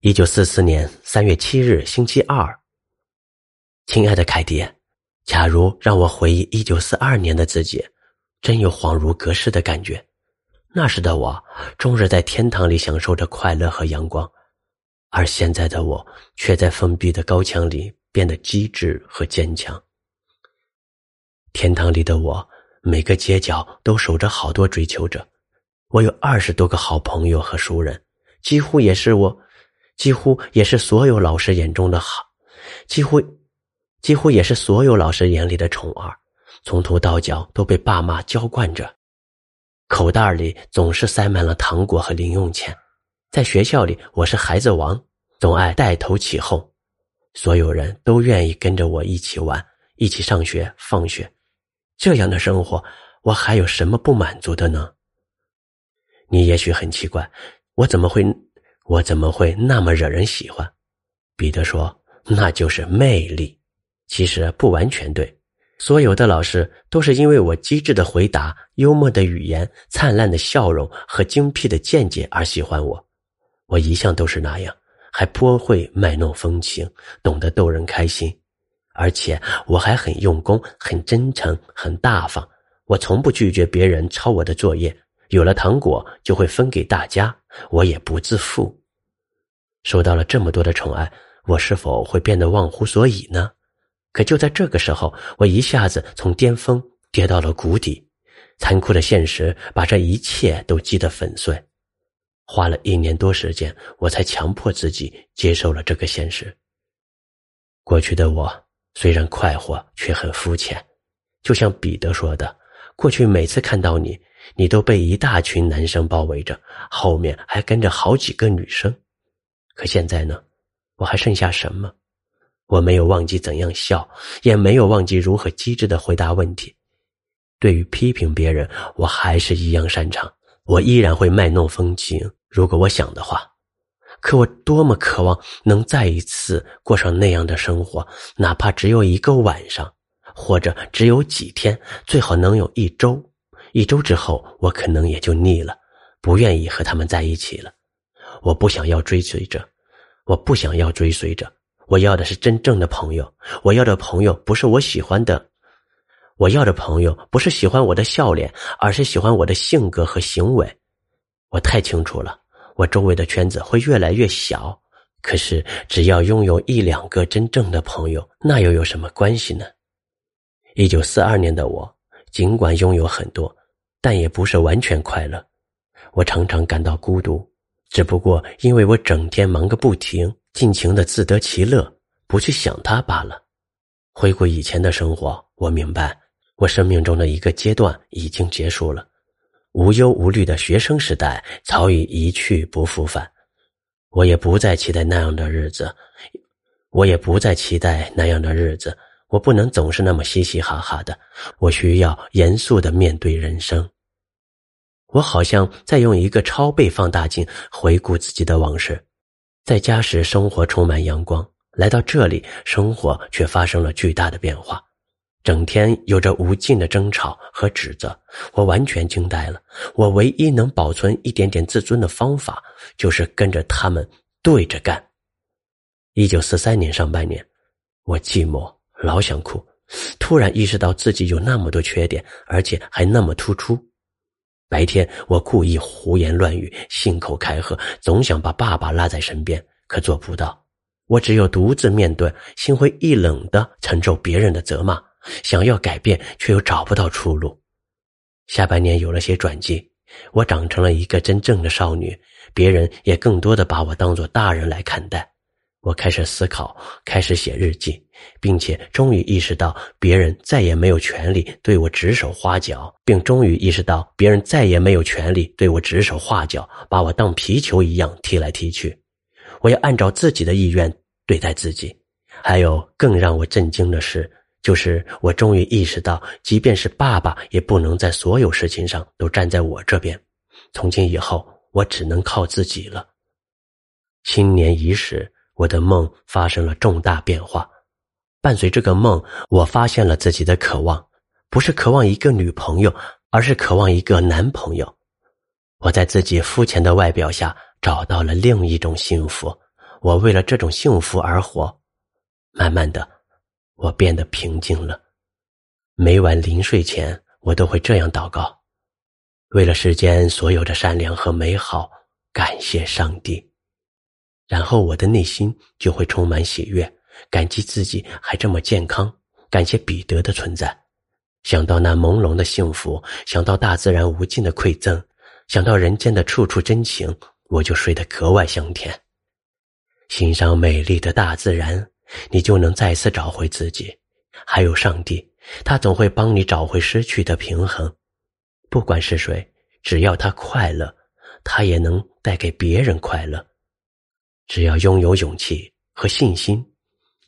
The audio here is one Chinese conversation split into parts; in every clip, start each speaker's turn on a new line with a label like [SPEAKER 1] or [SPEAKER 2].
[SPEAKER 1] 一九四四年三月七日，星期二。亲爱的凯蒂，假如让我回忆一九四二年的自己，真有恍如隔世的感觉。那时的我，终日在天堂里享受着快乐和阳光，而现在的我，却在封闭的高墙里变得机智和坚强。天堂里的我，每个街角都守着好多追求者，我有二十多个好朋友和熟人，几乎也是我。几乎也是所有老师眼中的好，几乎，几乎也是所有老师眼里的宠儿，从头到脚都被爸妈娇惯着，口袋里总是塞满了糖果和零用钱，在学校里我是孩子王，总爱带头起哄，所有人都愿意跟着我一起玩，一起上学放学，这样的生活我还有什么不满足的呢？你也许很奇怪，我怎么会？我怎么会那么惹人喜欢？彼得说：“那就是魅力。”其实不完全对。所有的老师都是因为我机智的回答、幽默的语言、灿烂的笑容和精辟的见解而喜欢我。我一向都是那样，还颇会卖弄风情，懂得逗人开心。而且我还很用功、很真诚、很大方。我从不拒绝别人抄我的作业，有了糖果就会分给大家。我也不自负。受到了这么多的宠爱，我是否会变得忘乎所以呢？可就在这个时候，我一下子从巅峰跌到了谷底，残酷的现实把这一切都击得粉碎。花了一年多时间，我才强迫自己接受了这个现实。过去的我虽然快活，却很肤浅，就像彼得说的：“过去每次看到你，你都被一大群男生包围着，后面还跟着好几个女生。”可现在呢，我还剩下什么？我没有忘记怎样笑，也没有忘记如何机智的回答问题。对于批评别人，我还是一样擅长。我依然会卖弄风情，如果我想的话。可我多么渴望能再一次过上那样的生活，哪怕只有一个晚上，或者只有几天，最好能有一周。一周之后，我可能也就腻了，不愿意和他们在一起了。我不想要追随者，我不想要追随者，我要的是真正的朋友。我要的朋友不是我喜欢的，我要的朋友不是喜欢我的笑脸，而是喜欢我的性格和行为。我太清楚了，我周围的圈子会越来越小。可是，只要拥有一两个真正的朋友，那又有什么关系呢？一九四二年的我，尽管拥有很多，但也不是完全快乐。我常常感到孤独。只不过因为我整天忙个不停，尽情的自得其乐，不去想他罢了。回顾以前的生活，我明白，我生命中的一个阶段已经结束了。无忧无虑的学生时代早已一去不复返，我也不再期待那样的日子，我也不再期待那样的日子。我不能总是那么嘻嘻哈哈的，我需要严肃的面对人生。我好像在用一个超倍放大镜回顾自己的往事，在家时生活充满阳光，来到这里，生活却发生了巨大的变化，整天有着无尽的争吵和指责，我完全惊呆了。我唯一能保存一点点自尊的方法，就是跟着他们对着干。一九四三年上半年，我寂寞，老想哭，突然意识到自己有那么多缺点，而且还那么突出。白天我故意胡言乱语，信口开河，总想把爸爸拉在身边，可做不到。我只有独自面对，心灰意冷的承受别人的责骂，想要改变，却又找不到出路。下半年有了些转机，我长成了一个真正的少女，别人也更多的把我当作大人来看待。我开始思考，开始写日记，并且终于意识到，别人再也没有权利对我指手画脚，并终于意识到，别人再也没有权利对我指手画脚，把我当皮球一样踢来踢去。我要按照自己的意愿对待自己。还有更让我震惊的是，就是我终于意识到，即便是爸爸，也不能在所有事情上都站在我这边。从今以后，我只能靠自己了。新年伊始。我的梦发生了重大变化，伴随这个梦，我发现了自己的渴望，不是渴望一个女朋友，而是渴望一个男朋友。我在自己肤浅的外表下找到了另一种幸福，我为了这种幸福而活。慢慢的，我变得平静了。每晚临睡前，我都会这样祷告：为了世间所有的善良和美好，感谢上帝。然后我的内心就会充满喜悦，感激自己还这么健康，感谢彼得的存在。想到那朦胧的幸福，想到大自然无尽的馈赠，想到人间的处处真情，我就睡得格外香甜。欣赏美丽的大自然，你就能再次找回自己。还有上帝，他总会帮你找回失去的平衡。不管是谁，只要他快乐，他也能带给别人快乐。只要拥有勇气和信心，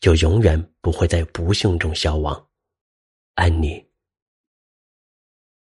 [SPEAKER 1] 就永远不会在不幸中消亡。安妮。